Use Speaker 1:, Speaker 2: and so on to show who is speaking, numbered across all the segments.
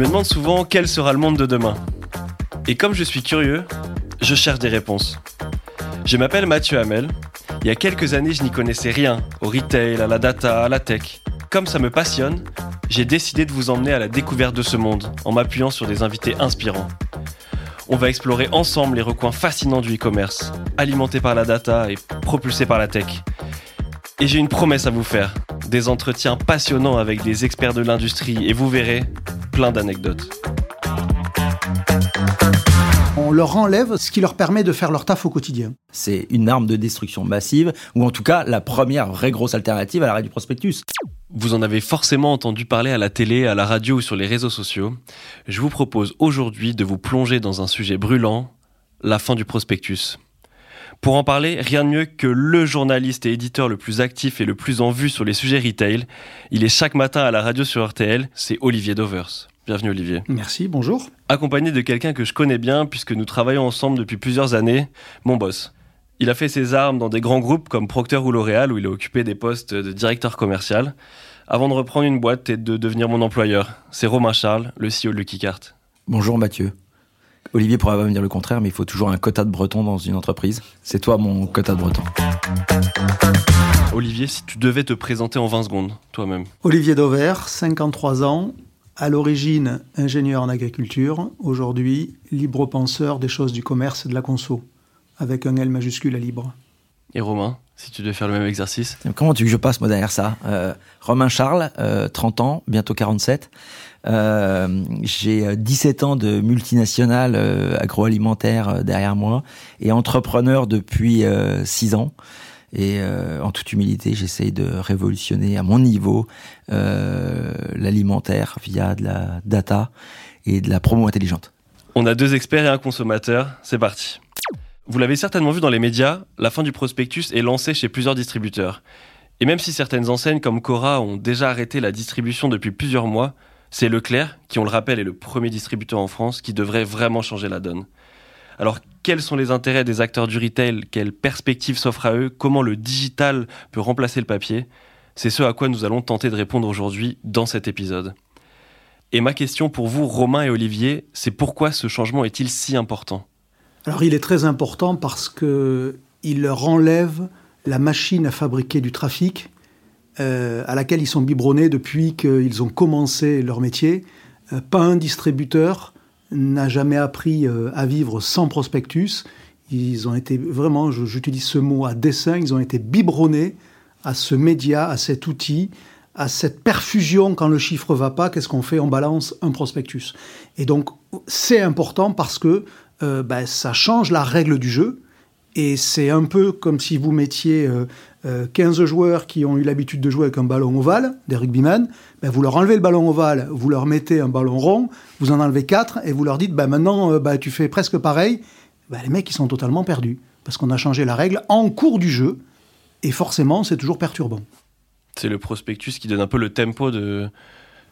Speaker 1: me demande souvent quel sera le monde de demain. Et comme je suis curieux, je cherche des réponses. Je m'appelle Mathieu Hamel. Il y a quelques années, je n'y connaissais rien au retail, à la data, à la tech. Comme ça me passionne, j'ai décidé de vous emmener à la découverte de ce monde en m'appuyant sur des invités inspirants. On va explorer ensemble les recoins fascinants du e-commerce, alimentés par la data et propulsés par la tech. Et j'ai une promesse à vous faire, des entretiens passionnants avec des experts de l'industrie et vous verrez plein d'anecdotes.
Speaker 2: On leur enlève ce qui leur permet de faire leur taf au quotidien.
Speaker 3: C'est une arme de destruction massive, ou en tout cas la première vraie grosse alternative à l'arrêt du prospectus.
Speaker 1: Vous en avez forcément entendu parler à la télé, à la radio ou sur les réseaux sociaux. Je vous propose aujourd'hui de vous plonger dans un sujet brûlant, la fin du prospectus. Pour en parler, rien de mieux que le journaliste et éditeur le plus actif et le plus en vue sur les sujets retail. Il est chaque matin à la radio sur RTL, c'est Olivier Dovers. Bienvenue Olivier.
Speaker 2: Merci, bonjour.
Speaker 1: Accompagné de quelqu'un que je connais bien puisque nous travaillons ensemble depuis plusieurs années, mon boss. Il a fait ses armes dans des grands groupes comme Procter ou L'Oréal où il a occupé des postes de directeur commercial avant de reprendre une boîte et de devenir mon employeur. C'est Romain Charles, le CEO de Lucky Cart.
Speaker 3: Bonjour Mathieu. Olivier pourra pas me dire le contraire, mais il faut toujours un quota de breton dans une entreprise. C'est toi mon quota de breton.
Speaker 1: Olivier, si tu devais te présenter en 20 secondes, toi-même.
Speaker 2: Olivier Dover, 53 ans, à l'origine ingénieur en agriculture, aujourd'hui libre penseur des choses du commerce et de la conso, avec un L majuscule à libre.
Speaker 1: Et Romain, si tu devais faire le même exercice
Speaker 3: Comment tu veux que je passe moi derrière ça? Euh, Romain Charles, 30 ans, bientôt 47. Euh, j'ai 17 ans de multinationale euh, agroalimentaire euh, derrière moi et entrepreneur depuis 6 ans. Et en toute humilité, j'essaye de révolutionner à mon niveau l'alimentaire via de la data et de la promo intelligente.
Speaker 1: On a deux experts et un consommateur, c'est parti. Vous l'avez certainement vu dans les médias, la fin du prospectus est lancée chez plusieurs distributeurs. Et même si certaines enseignes comme Cora ont déjà arrêté la distribution depuis plusieurs mois, c'est Leclerc, qui on le rappelle est le premier distributeur en France, qui devrait vraiment changer la donne. Alors quels sont les intérêts des acteurs du retail? Quelles perspectives s'offrent à eux? Comment le digital peut remplacer le papier? C'est ce à quoi nous allons tenter de répondre aujourd'hui dans cet épisode. Et ma question pour vous, Romain et Olivier, c'est pourquoi ce changement est-il si important?
Speaker 2: Alors il est très important parce que il leur enlève la machine à fabriquer du trafic euh, à laquelle ils sont biberonnés depuis qu'ils ont commencé leur métier. Euh, pas un distributeur n'a jamais appris euh, à vivre sans prospectus. Ils ont été vraiment, j'utilise ce mot à dessein, ils ont été biberonnés à ce média, à cet outil, à cette perfusion quand le chiffre va pas, qu'est-ce qu'on fait? On balance un prospectus. Et donc c'est important parce que ben, ça change la règle du jeu. Et c'est un peu comme si vous mettiez 15 euh, joueurs qui ont eu l'habitude de jouer avec un ballon ovale, des rugbymen, ben vous leur enlevez le ballon ovale, vous leur mettez un ballon rond, vous en enlevez 4 et vous leur dites ben maintenant euh, ben tu fais presque pareil. Ben les mecs ils sont totalement perdus parce qu'on a changé la règle en cours du jeu et forcément c'est toujours perturbant.
Speaker 1: C'est le prospectus qui donne un peu le tempo de,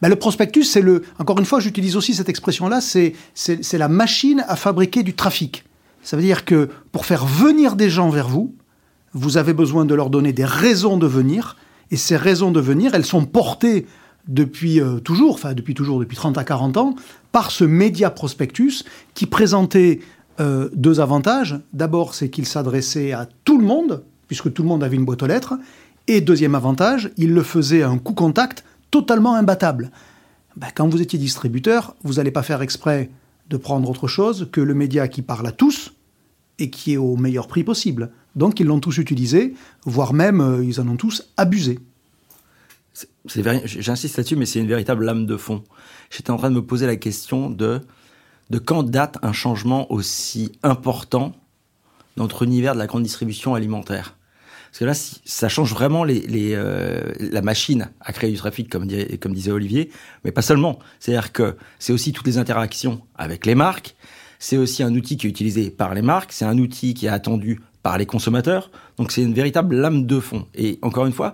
Speaker 2: ben le prospectus, c'est le. Encore une fois, j'utilise aussi cette expression-là, c'est, c'est la machine à fabriquer du trafic. Ça veut dire que pour faire venir des gens vers vous, vous avez besoin de leur donner des raisons de venir, et ces raisons de venir, elles sont portées depuis euh, toujours, enfin depuis toujours, depuis 30 à 40 ans, par ce média prospectus qui présentait euh, deux avantages. D'abord, c'est qu'il s'adressait à tout le monde, puisque tout le monde avait une boîte aux lettres, et deuxième avantage, il le faisait à un coût contact totalement imbattable. Ben, quand vous étiez distributeur, vous n'allez pas faire exprès de prendre autre chose que le média qui parle à tous et qui est au meilleur prix possible. Donc ils l'ont tous utilisé, voire même euh, ils en ont tous abusé.
Speaker 3: J'insiste là-dessus, mais c'est une véritable lame de fond. J'étais en train de me poser la question de, de quand date un changement aussi important dans notre univers de la grande distribution alimentaire? Parce que là, ça change vraiment les, les euh, la machine à créer du trafic, comme, comme disait Olivier, mais pas seulement. C'est-à-dire que c'est aussi toutes les interactions avec les marques, c'est aussi un outil qui est utilisé par les marques, c'est un outil qui est attendu par les consommateurs. Donc c'est une véritable lame de fond. Et encore une fois,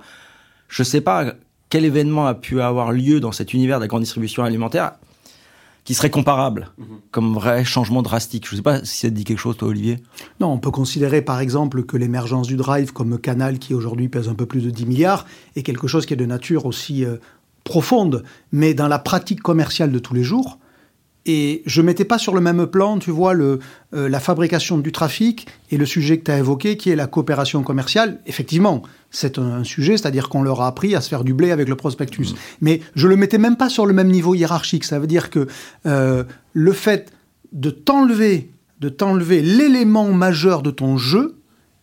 Speaker 3: je ne sais pas quel événement a pu avoir lieu dans cet univers de la grande distribution alimentaire qui serait comparable mhm. comme vrai changement drastique. Je ne sais pas si ça te dit quelque chose, toi, Olivier.
Speaker 2: Non, on peut considérer par exemple que l'émergence du drive comme canal qui aujourd'hui pèse un peu plus de 10 milliards est quelque chose qui est de nature aussi euh, profonde. Mais dans la pratique commerciale de tous les jours, Et je mettais pas sur le même plan, tu vois, le, euh, la fabrication du trafic et le sujet que tu as évoqué, qui est la coopération commerciale. Effectivement, c'est un, sujet, c'est-à-dire qu'on leur a appris à se faire du blé avec le prospectus. Mmh. Mais je le mettais même pas sur le même niveau hiérarchique. Ça veut dire que euh, le fait de t'enlever, de t'enlever l'élément majeur de ton jeu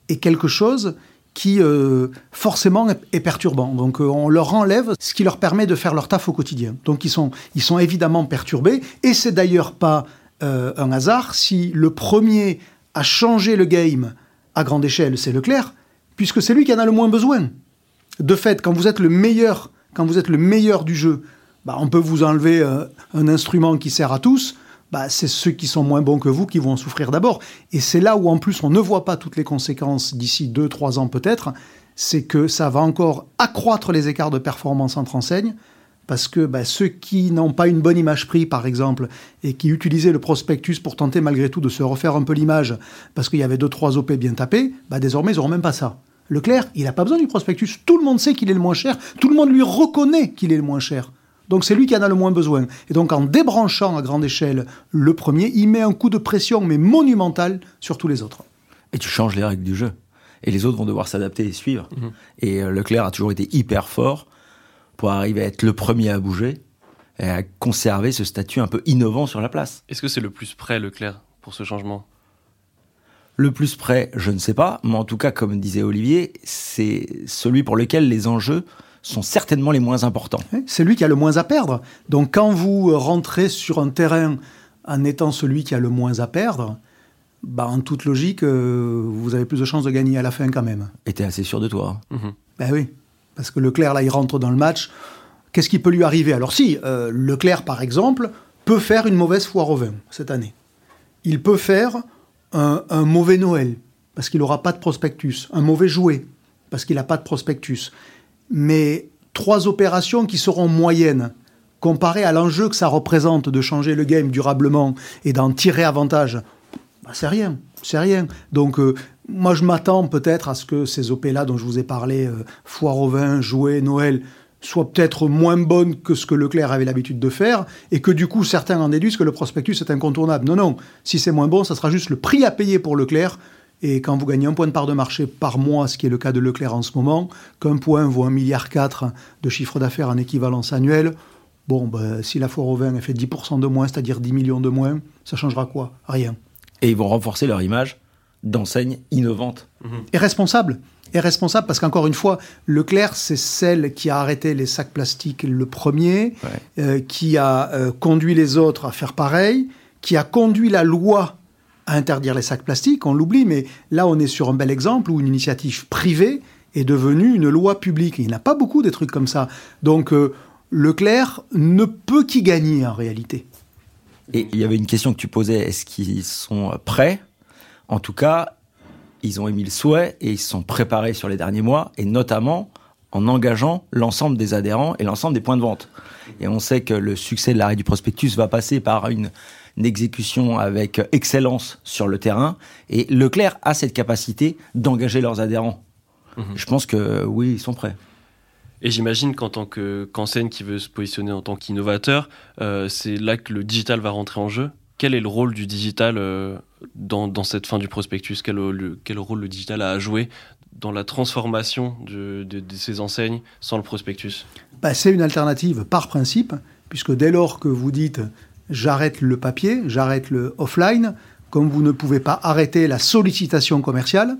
Speaker 2: est quelque chose qui euh, forcément est, perturbant. Donc euh, on leur enlève ce qui leur permet de faire leur taf au quotidien. Donc ils sont, ils sont évidemment perturbés. Et c'est d'ailleurs pas euh, un hasard si le premier à changer le game à grande échelle, c'est Leclerc, puisque c'est lui qui en a le moins besoin. De fait, quand vous êtes le meilleur, quand vous êtes le meilleur du jeu, bah, on peut vous enlever un instrument qui sert à tous bah, c'est ceux qui sont moins bons que vous qui vont en souffrir d'abord. Et c'est là où en plus on ne voit pas toutes les conséquences d'ici 2-3 ans peut-être, c'est que ça va encore accroître les écarts de performance entre enseignes, parce que bah, ceux qui n'ont pas une bonne image prix, par exemple, et qui utilisaient le prospectus pour tenter malgré tout de se refaire un peu l'image, parce qu'il y avait 2-3 OP bien tapés, bah, désormais ils n'auront même pas ça. Leclerc, il n'a pas besoin du prospectus. Tout le monde sait qu'il est le moins cher. Tout le monde lui reconnaît qu'il est le moins cher. Donc c'est lui qui en a le moins besoin. Et donc en débranchant à grande échelle le premier, il met un coup de pression, mais monumental, sur tous les autres.
Speaker 3: Et tu changes les règles du jeu. Et les autres vont devoir s'adapter et suivre. Mhm. Et euh, Leclerc a toujours été hyper fort pour arriver à être le premier à bouger et à conserver ce statut un peu innovant sur la place.
Speaker 1: Est-ce que c'est le plus près, Leclerc, pour ce changement?
Speaker 3: Le plus près, je ne sais pas, mais en tout cas, comme disait Olivier, c'est celui pour lequel les enjeux sont certainement les moins importants.
Speaker 2: C'est lui qui a le moins à perdre. Donc quand vous rentrez sur un terrain en étant celui qui a le moins à perdre, bah, en toute logique, euh, vous avez plus de chances de gagner à la fin quand même.
Speaker 3: Et t'es assez sûr de toi.
Speaker 2: Mhm. Ben oui, parce que Leclerc, là, il rentre dans le match. Qu'est-ce qui peut lui arriver? Alors si, euh, Leclerc, par exemple, peut faire une mauvaise foire au vin cette année. Il peut faire un, un mauvais Noël, parce qu'il n'aura pas de prospectus. Un mauvais jouet, parce qu'il n'a pas de prospectus mais trois opérations qui seront moyennes comparées à l'enjeu que ça représente de changer le game durablement et d'en tirer avantage, bah, c'est rien, c'est rien. Donc euh, moi je m'attends peut-être à ce que ces OP-là dont je vous ai parlé, euh, foire au vin, jouet, Noël, soient peut-être moins bonnes que ce que Leclerc avait l'habitude de faire, et que du coup certains en déduisent que le prospectus est incontournable. Non, non, si c'est moins bon, ça sera juste le prix à payer pour Leclerc et quand vous gagnez un point de part de marché par mois, ce qui est le cas de Leclerc en ce moment, qu'un point vaut 1,4 milliard de chiffre d'affaires en équivalence annuelle, bon, ben, si la foire au vin fait 10% de moins, c'est-à-dire 10 millions de moins, ça changera quoi? Rien.
Speaker 3: Et ils vont renforcer leur image d'enseigne innovante.
Speaker 2: Et responsable. Et responsable parce qu'encore une fois, Leclerc, c'est celle qui a arrêté les sacs plastiques le premier, euh, qui a euh, conduit les autres à faire pareil, qui a conduit la loi interdire les sacs plastiques, on l'oublie, mais là on est sur un bel exemple où une initiative privée est devenue une loi publique. il n'y a pas beaucoup de trucs comme ça. Donc euh, Leclerc ne peut qu'y gagner en réalité.
Speaker 3: Et il y avait une question que tu posais, est-ce qu'ils sont prêts? En tout cas, ils ont émis le souhait et ils se sont préparés sur les derniers mois, et notamment en engageant l'ensemble des adhérents et l'ensemble des points de vente. Et on sait que le succès de l'arrêt du prospectus va passer par une d'exécution avec excellence sur le terrain. Et Leclerc a cette capacité d'engager leurs adhérents. Mhm. Je pense que oui, ils sont prêts.
Speaker 1: Et j'imagine qu'en tant qu'enseigne qui veut se positionner en tant qu'innovateur, euh, c'est là que le digital va rentrer en jeu. Quel est le rôle du digital euh, dans, cette fin du prospectus? Quel, quel, rôle le digital a à jouer dans la transformation de, ces enseignes sans le prospectus?
Speaker 2: Bah, C'est une alternative par principe, puisque dès lors que vous dites j'arrête le papier, j'arrête le offline, comme vous ne pouvez pas arrêter la sollicitation commerciale.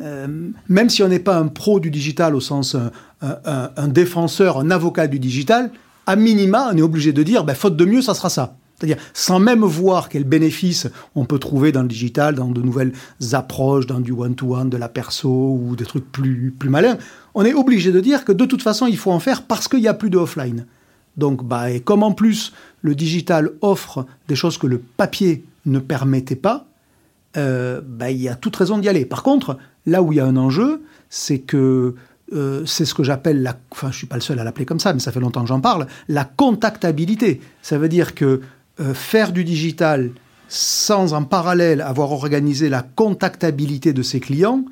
Speaker 2: Euh, même si on n'est pas un pro du digital au sens un, défenseur, un avocat du digital, à minima, on est obligé de dire, ben, faute de mieux, ça sera ça. C'est-à-dire, sans même voir quels bénéfices on peut trouver dans le digital, dans de nouvelles approches, dans du one-to-one, de la perso ou des trucs plus, plus malins, on est obligé de dire que de toute façon, il faut en faire parce qu'il n'y a plus de offline. Donc, bah, et comme en plus le digital offre des choses que le papier ne permettait pas, euh, bah, il y a toute raison d'y aller. Par contre, là où il y a un enjeu, c'est que euh, c'est ce que j'appelle la. Enfin, je suis pas le seul à l'appeler comme ça, mais ça fait longtemps que j'en parle. La contactabilité. Ça veut dire que euh, faire du digital sans en parallèle avoir organisé la contactabilité de ses clients,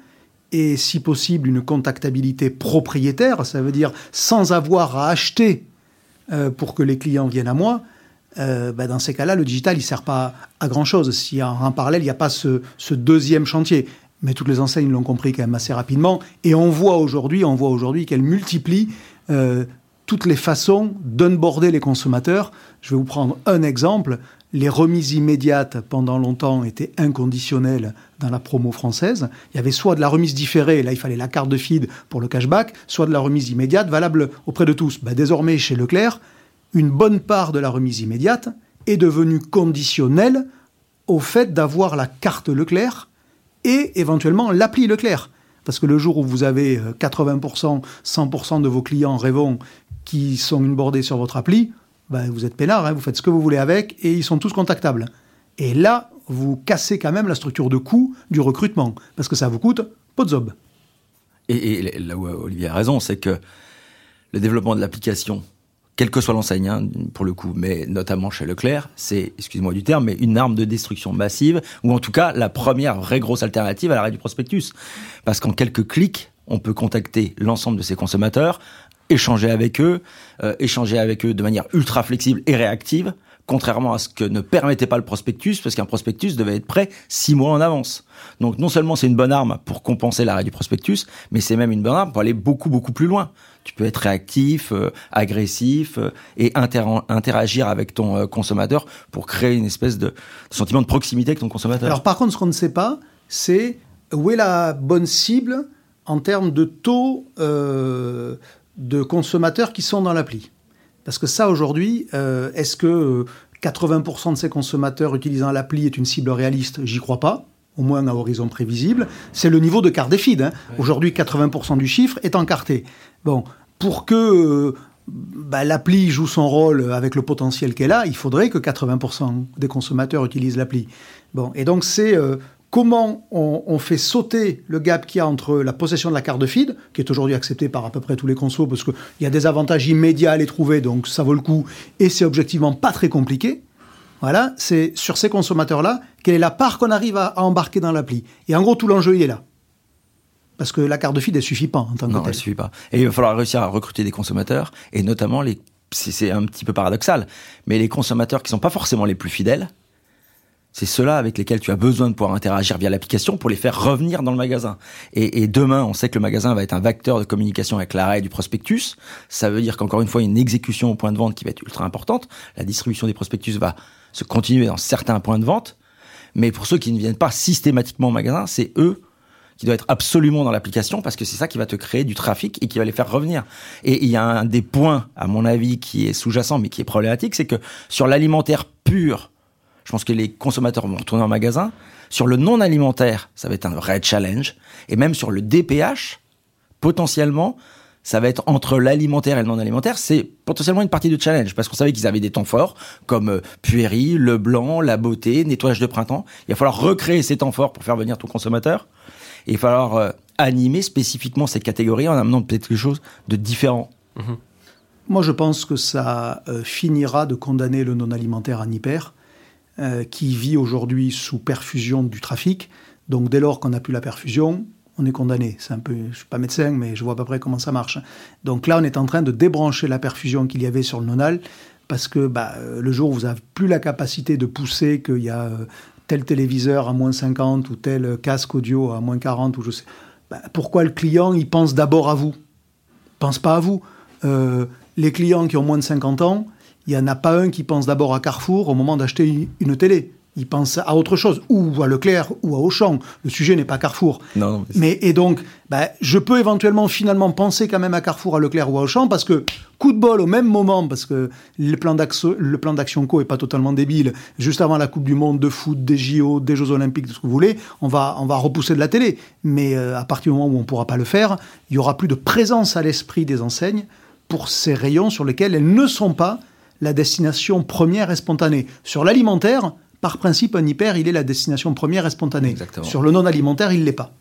Speaker 2: et si possible une contactabilité propriétaire, ça veut dire sans avoir à acheter euh, pour que les clients viennent à moi, euh, bah, dans ces cas-là, le digital, il sert pas à grand-chose. Si en, parallèle, il n'y a pas ce, deuxième chantier. Mais toutes les enseignes l'ont compris quand même assez rapidement. Et on voit aujourd'hui, on voit aujourd'hui qu'elles multiplient euh, toutes les façons d'unborder les consommateurs. Je vais vous prendre un exemple. Les remises immédiates, pendant longtemps, étaient inconditionnelles dans la promo française. Il y avait soit de la remise différée, là il fallait la carte de feed pour le cashback, soit de la remise immédiate valable auprès de tous. Bah, désormais, chez Leclerc, une bonne part de la remise immédiate est devenue conditionnelle au fait d'avoir la carte Leclerc et éventuellement l'appli Leclerc. Parce que le jour où vous avez 80%, euh, 100% de vos clients rêvons qui sont bordée sur votre appli, ben vous êtes peinard, hein, vous faites ce que vous voulez avec et ils sont tous contactables. Et là, vous cassez quand même la structure de coût du recrutement parce que ça vous coûte pas de zob.
Speaker 3: Et, là où Olivier a raison, c'est que le développement de l'application, quelle que soit l'enseigne, hein, pour le coup, mais notamment chez Leclerc, c'est, excusez-moi du terme, mais une arme de destruction massive, ou en tout cas la première vraie grosse alternative à l'arrêt du prospectus. Parce qu'en quelques clics, on peut contacter l'ensemble de ses consommateurs, échanger avec eux, euh, échanger avec eux de manière ultra flexible et réactive, contrairement à ce que ne permettait pas le prospectus, parce qu'un prospectus devait être prêt six mois en avance. Donc non seulement c'est une bonne arme pour compenser l'arrêt du prospectus, mais c'est même une bonne arme pour aller beaucoup beaucoup plus loin. Tu peux être réactif, euh, agressif euh, et interagir avec ton consommateur pour créer une espèce de, de, sentiment de proximité avec ton consommateur.
Speaker 2: Alors par contre, ce qu'on ne sait pas, c'est où est la bonne cible en termes de taux de consommateurs qui sont dans l'appli. Parce que ça, aujourd'hui, euh, est-ce que 80% euh, de ces consommateurs utilisant l'appli est une cible réaliste? J'y crois pas, au moins à horizon prévisible. C'est le niveau de carte des feeds. Hein. Aujourd'hui, 80% du chiffre est encarté. Bon, pour que euh, bah, l'appli joue son rôle avec le potentiel qu'elle a, il faudrait que 80% des consommateurs utilisent l'appli. Bon, et donc c'est comment on, fait sauter le gap qu'il y a entre la possession de la carte de feed, qui est aujourd'hui acceptée par à peu près tous les consos, parce qu'il y a des avantages immédiats à les trouver, donc ça vaut le coup, et c'est objectivement pas très compliqué. Voilà, c'est sur ces consommateurs-là, quelle est la part qu'on arrive à, embarquer dans l'appli. Et en gros, tout l'enjeu, il est là. Parce que la carte de feed, elle suffit pas en tant que
Speaker 3: Non, elle suffit pas. Et il va falloir réussir à recruter des consommateurs, et notamment les, c'est un petit peu paradoxal, mais les consommateurs qui sont pas forcément les plus fidèles, c'est ceux-là avec lesquels tu as besoin de pouvoir interagir via l'application pour les faire revenir dans le magasin. Et, demain, on sait que le magasin va être un vecteur de communication avec l'arrêt du prospectus. Ça veut dire qu'encore une fois, il y a une exécution au point de vente qui va être ultra importante. La distribution des prospectus va se continuer dans certains points de vente. Mais pour ceux qui ne viennent pas systématiquement au magasin, c'est eux qui doivent être absolument dans l'application parce que c'est ça qui va te créer du trafic et qui va les faire revenir. Et il y a un des points, à mon avis, qui est sous-jacent mais qui est problématique, c'est que sur l'alimentaire pur, je pense que les consommateurs vont retourner en magasin. Sur le non alimentaire, ça va être un vrai challenge. Et même sur le DPH, potentiellement, ça va être entre l'alimentaire et le non alimentaire, c'est potentiellement une partie de challenge parce qu'on savait qu'ils avaient des temps forts comme euh, puérie, le blanc, la beauté, nettoyage de printemps. Il va falloir recréer ces temps forts pour faire venir ton consommateur. Et il va falloir euh, animer spécifiquement ces catégories en amenant peut-être quelque chose de différent.
Speaker 2: Mhm. Moi, je pense que ça euh, finira de condamner le non alimentaire en hyper euh, qui vit aujourd'hui sous perfusion du trafic. Donc dès lors qu'on n'a plus la perfusion, on est condamné. C'est un peu, je suis pas médecin, mais je vois à peu près comment ça marche. Donc là, on est en train de débrancher la perfusion qu'il y avait sur le nonal, parce que bah, euh, le jour où vous n'avez plus la capacité de pousser qu'il y a euh, tel téléviseur à moins 50 ou tel casque audio à moins 40 ou bah, pourquoi le client il pense d'abord à vous? Il pense pas à vous. les clients qui ont moins de 50 ans, il n'y en a pas un qui pense d'abord à Carrefour au moment d'acheter une télé. Il pense à autre chose, ou à Leclerc, ou à Auchan. Le sujet n'est pas Carrefour.
Speaker 3: Non,
Speaker 2: mais, et donc, bah, je peux éventuellement finalement penser quand même à Carrefour, à Leclerc ou à Auchan, parce que coup de bol au même moment, parce que le plan d'action co est pas totalement débile. Juste avant la Coupe du Monde de foot, des JO, des Jeux Olympiques, de ce que vous voulez, on va on va repousser de la télé. Mais euh, à partir du moment où on pourra pas le faire, il y aura plus de présence à l'esprit des enseignes pour ces rayons sur lesquels elles ne sont pas la destination première et spontanée. Sur l'alimentaire, par principe, un hyper, il est la destination première et spontanée. Sur le non alimentaire, il l'est pas.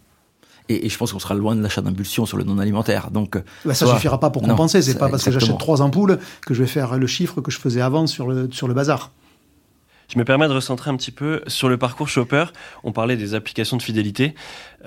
Speaker 3: Et, je pense qu'on sera loin de l'achat d'impulsion sur le non alimentaire. Donc,
Speaker 2: bah, ça suffira pas pour compenser. C'est pas parce que j'achète trois ampoules que je vais faire le chiffre que je faisais avant sur le, sur le bazar.
Speaker 1: Je me permets de recentrer un petit peu sur le parcours shopper. On parlait des applications de fidélité.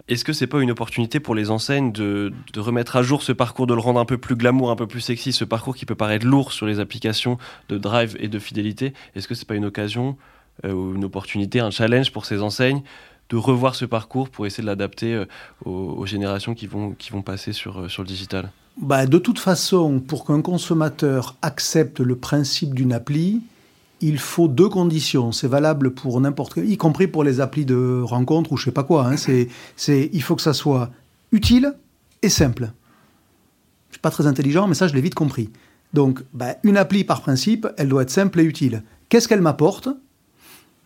Speaker 1: Est-ce que c'est pas une opportunité pour les enseignes de, de, remettre à jour ce parcours, de le rendre un peu plus glamour, un peu plus sexy, ce parcours qui peut paraître lourd sur les applications de drive et de fidélité? Est-ce que c'est pas une occasion euh, ou une opportunité, un challenge pour ces enseignes de revoir ce parcours pour essayer de l'adapter euh, aux, générations qui vont, qui vont passer sur, euh, sur le digital?
Speaker 2: Bah, De toute façon, pour qu'un consommateur accepte le principe d'une appli, il faut deux conditions. C'est valable pour n'importe quel, y compris pour les applis de rencontre ou je sais pas quoi. Hein. C'est, c'est, il faut que ça soit utile et simple. Je suis pas très intelligent, mais ça, je l'ai vite compris. Donc, bah, une appli, par principe, elle doit être simple et utile. Qu'est-ce qu'elle m'apporte?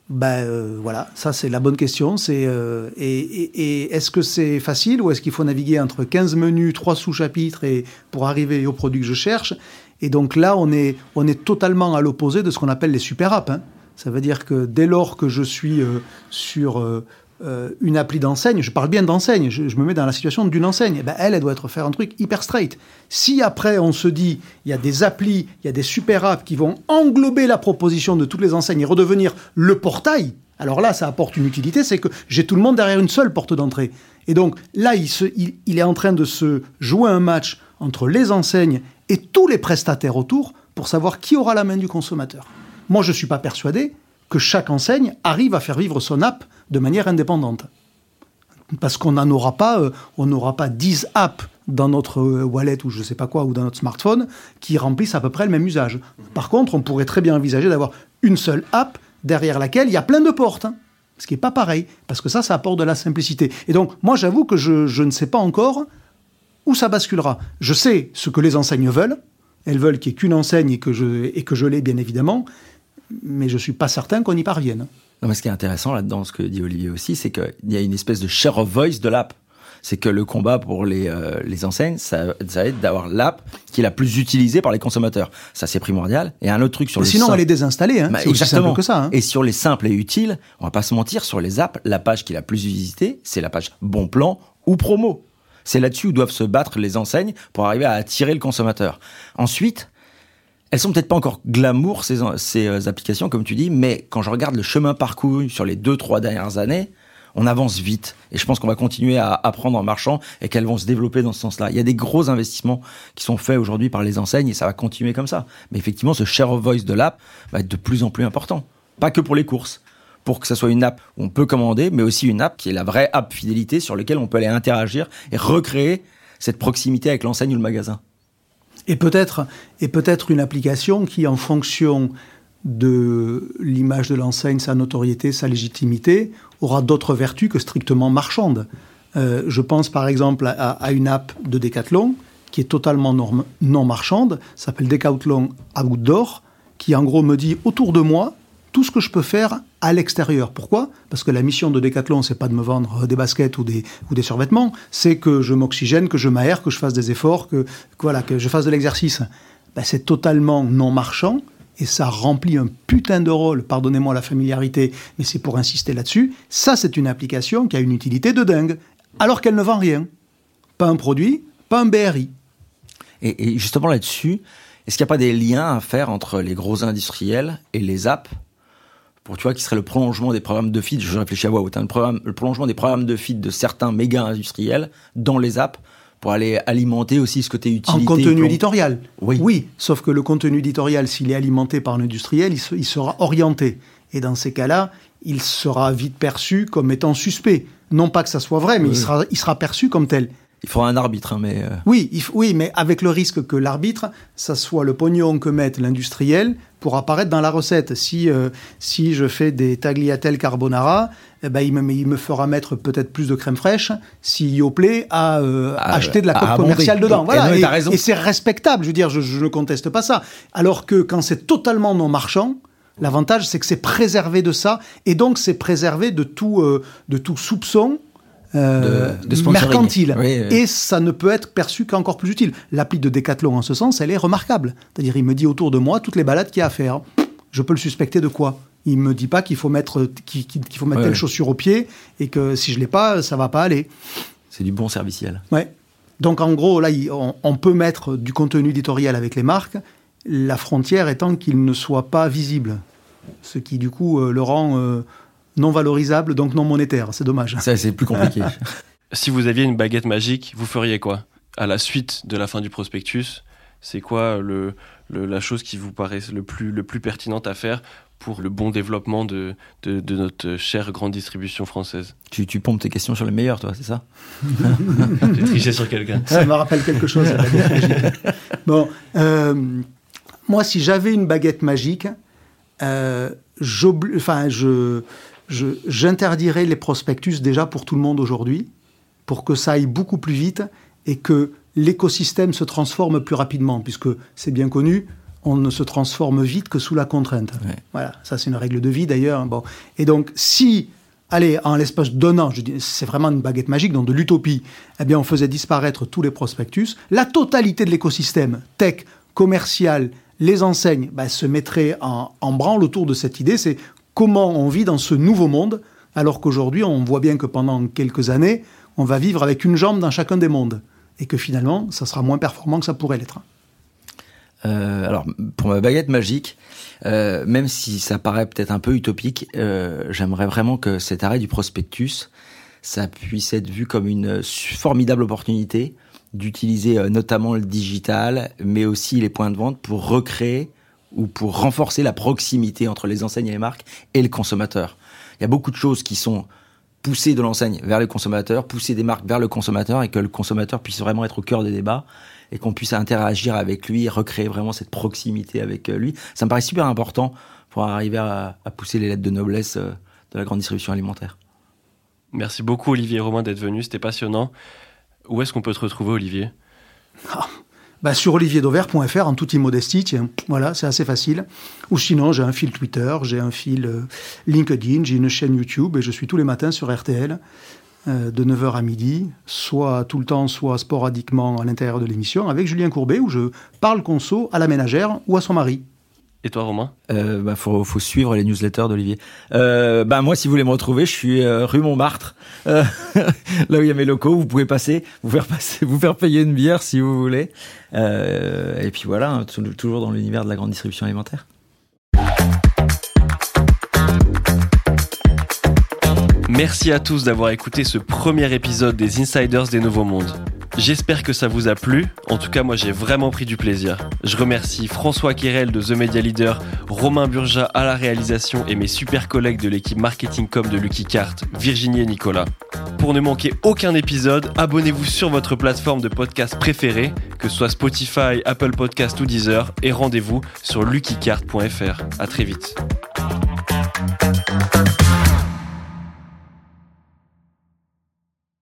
Speaker 2: Ben voilà, ça c'est la bonne question. Euh, et est-ce que c'est facile ou est-ce qu'il faut naviguer entre 15 menus, 3 sous-chapitres et pour arriver au produit que je cherche? Et donc là, on est on est totalement à l'opposé de ce qu'on appelle les super apps. Hein. Ça veut dire que dès lors que je suis euh, sur euh, une appli d'enseigne, je parle bien d'enseigne, je, me mets dans la situation d'une enseigne, eh ben elle, elle doit être faire un truc hyper straight. Si après on se dit, il y a des applis, il y a des super apps qui vont englober la proposition de toutes les enseignes et redevenir le portail, alors là, ça apporte une utilité, c'est que j'ai tout le monde derrière une seule porte d'entrée. Et donc là, il est en train de se jouer un match entre les enseignes et tous les prestataires autour pour savoir qui aura la main du consommateur. Moi, je ne suis pas persuadé que chaque enseigne arrive à faire vivre son app de manière indépendante. Parce qu'on n'en aura pas, euh, n'aura pas 10 apps dans notre euh, wallet ou je ne sais pas quoi, ou dans notre smartphone, qui remplissent à peu près le même usage. Par contre, on pourrait très bien envisager d'avoir une seule app derrière laquelle il y a plein de portes. Hein, ce qui n'est pas pareil, parce que ça, ça apporte de la simplicité. Et donc, moi, j'avoue que je ne sais pas encore où ça basculera. Je sais ce que les enseignes veulent. Elles veulent qu'il n'y ait qu'une enseigne et que je, et que je l'ai, bien évidemment mais je ne suis pas certain qu'on y parvienne.
Speaker 3: Non, mais ce qui est intéressant là-dedans, ce que dit Olivier aussi, c'est qu'il y a une espèce de share of voice de l'app. C'est que le combat pour les, euh, les enseignes, ça, ça va être d'avoir l'app qui est la plus utilisée par les consommateurs. Ça, c'est primordial. Et un autre truc sur
Speaker 2: mais
Speaker 3: les
Speaker 2: Sinon,
Speaker 3: simples...
Speaker 2: elle est désinstallée. Hein.
Speaker 3: Bah,
Speaker 2: c'est simple que ça. Hein.
Speaker 3: Et sur les simples et utiles, on va pas se mentir, sur les apps, la page qui est la plus visitée, c'est la page bon plan ou promo. C'est là-dessus où doivent se battre les enseignes pour arriver à attirer le consommateur. Ensuite, elles sont peut-être pas encore glamour ces, ces euh, applications comme tu dis, mais quand je regarde le chemin parcouru sur les deux trois dernières années, on avance vite et je pense qu'on va continuer à apprendre en marchant et qu'elles vont se développer dans ce sens-là. Il y a des gros investissements qui sont faits aujourd'hui par les enseignes et ça va continuer comme ça. Mais effectivement, ce share of voice de l'app va être de plus en plus important, pas que pour les courses pour que ça soit une app où on peut commander, mais aussi une app qui est la vraie app fidélité sur laquelle on peut aller interagir et recréer cette proximité avec l'enseigne ou le magasin.
Speaker 2: Et peut-être, et peut-être une application qui, en fonction de l'image de l'enseigne, sa notoriété, sa légitimité, aura d'autres vertus que strictement marchandes. Euh, je pense par exemple à, une app de Decathlon qui est totalement non marchande, s'appelle Decathlon Outdoor, qui en gros me dit autour de moi tout ce que je peux faire à l'extérieur. Pourquoi? Parce que la mission de Decathlon, c'est pas de me vendre des baskets ou des, ou des survêtements, c'est que je m'oxygène, que je m'aère, que je fasse des efforts, que, voilà, que je fasse de l'exercice. Ben, c'est totalement non marchand et ça remplit un putain de rôle, pardonnez-moi la familiarité, mais c'est pour insister là-dessus. Ça, c'est une application qui a une utilité de dingue, alors qu'elle ne vend rien. Pas un produit, pas un BRI.
Speaker 3: Et justement là-dessus, est-ce qu'il n'y a pas des liens à faire entre les gros industriels et les apps? Pour tu vois qui serait le prolongement des programmes de feed, je réfléchis à voix haute, hein, le, programme, le prolongement des programmes de feed de certains méga industriels dans les apps pour aller alimenter aussi ce côté utilité.
Speaker 2: En contenu éditorial.
Speaker 3: Oui.
Speaker 2: Oui, sauf que le contenu éditorial, s'il est alimenté par un industriel, il, se, il sera orienté. Et dans ces cas-là, il sera vite perçu comme étant suspect. Non pas que ça soit vrai, mais oui. il, sera, il sera perçu comme tel.
Speaker 3: Il faudra un arbitre, hein, mais... Euh...
Speaker 2: Oui, il, oui, mais avec le risque que l'arbitre, ça soit le pognon que mette l'industriel pour apparaître dans la recette. Si, euh, si je fais des tagliatelles carbonara, eh ben, il, me, il me fera mettre peut-être plus de crème fraîche si Yoplait a euh, ah, acheté de la coque commerciale dedans. Voilà.
Speaker 3: Et,
Speaker 2: et, et c'est respectable, je veux dire, je, je, ne conteste pas ça. Alors que quand c'est totalement non marchand, l'avantage c'est que c'est préservé de ça, et donc c'est préservé de tout, euh, de tout soupçon euh, de, de mercantile. Oui, oui. Et ça ne peut être perçu qu'encore plus utile. L'appli de Decathlon, en ce sens, elle est remarquable. C'est-à-dire, il me dit autour de moi toutes les balades qu'il y a à faire. Je peux le suspecter de quoi? Il me dit pas qu'il faut mettre, qu'il qu faut mettre ouais, telle chaussure au pied et que si je l'ai pas, ça va pas aller.
Speaker 3: C'est du bon serviciel.
Speaker 2: Ouais. Donc, en gros, là, on, on peut mettre du contenu éditorial avec les marques, la frontière étant qu'il ne soit pas visible. Ce qui, du coup, euh, le rend euh, non valorisable, donc non monétaire. C'est dommage.
Speaker 3: Ça, c'est plus compliqué.
Speaker 1: Si vous aviez une baguette magique, vous feriez quoi? À la suite de la fin du prospectus, c'est quoi le, le- la chose qui vous paraît le plus, le plus pertinente à faire pour le bon développement de, de, de notre chère grande distribution française?
Speaker 3: Tu, tu pompes tes questions sur les meilleurs, toi, c'est ça?
Speaker 1: J'ai triché sur quelqu'un.
Speaker 2: Ça me rappelle quelque chose. la baguette magique. Bon, euh, moi, si j'avais une baguette magique, euh, enfin, je, j'interdirais les prospectus déjà pour tout le monde aujourd'hui, pour que ça aille beaucoup plus vite et que l'écosystème se transforme plus rapidement, puisque c'est bien connu, on ne se transforme vite que sous la contrainte.
Speaker 3: Ouais.
Speaker 2: Voilà, ça c'est une règle de vie d'ailleurs. Bon. Et donc, si, allez, en l'espace d'un an, c'est vraiment une baguette magique, donc de l'utopie, eh bien, on faisait disparaître tous les prospectus, la totalité de l'écosystème tech, commercial, les enseignes, ben, se mettrait en, en branle autour de cette idée, c'est comment on vit dans ce nouveau monde, alors qu'aujourd'hui, on voit bien que pendant quelques années, on va vivre avec une jambe dans chacun des mondes. Et que finalement, ça sera moins performant que ça pourrait l'être.
Speaker 3: Euh, alors, pour ma baguette magique, euh, même si ça paraît peut-être un peu utopique, euh, j'aimerais vraiment que cet arrêt du prospectus, ça puisse être vu comme une formidable opportunité d'utiliser notamment le digital, mais aussi les points de vente pour recréer ou pour renforcer la proximité entre les enseignes et les marques et le consommateur. Il y a beaucoup de choses qui sont poussées de l'enseigne vers le consommateur, poussées des marques vers le consommateur et que le consommateur puisse vraiment être au cœur des débats et qu'on puisse interagir avec lui, recréer vraiment cette proximité avec euh, lui. Ça me paraît super important pour arriver à, à pousser les lettres de noblesse euh, de la grande distribution alimentaire.
Speaker 1: Merci beaucoup Olivier et Romain d'être venus, c'était passionnant. Où est-ce qu'on peut te retrouver Olivier?
Speaker 2: Bah, sur olivierdauvert.fr en toute immodestie, tiens, voilà, c'est assez facile. Ou sinon, j'ai un fil Twitter, j'ai un fil euh, LinkedIn, j'ai une chaîne YouTube et je suis tous les matins sur RTL euh, de 9h à midi, soit tout le temps, soit sporadiquement à l'intérieur de l'émission, avec Julien Courbet où je parle conso à la ménagère ou à son mari.
Speaker 1: Et toi Romain
Speaker 3: Euh, bah, faut, faut suivre les newsletters d'Olivier. Euh, bah, moi, si vous voulez me retrouver, je suis euh, rue Montmartre, euh, là où il y a mes locaux. Vous pouvez passer, vous faire passer, vous faire payer une bière si vous voulez. Et puis voilà, hein, tou- toujours dans l'univers de la grande distribution alimentaire.
Speaker 1: Merci à tous d'avoir écouté ce premier épisode des Insiders des Nouveaux Mondes. J'espère que ça vous a plu. En tout cas, moi, j'ai vraiment pris du plaisir. Je remercie François Quérel de The Media Leader, Romain Burja à la réalisation et mes super collègues de l'équipe marketing com de Lucky Cart, Virginie et Nicolas. Pour ne manquer aucun épisode, abonnez-vous sur votre plateforme de podcast préférée, que ce soit Spotify, Apple Podcast ou Deezer, et rendez-vous sur luckycart.fr. À très vite.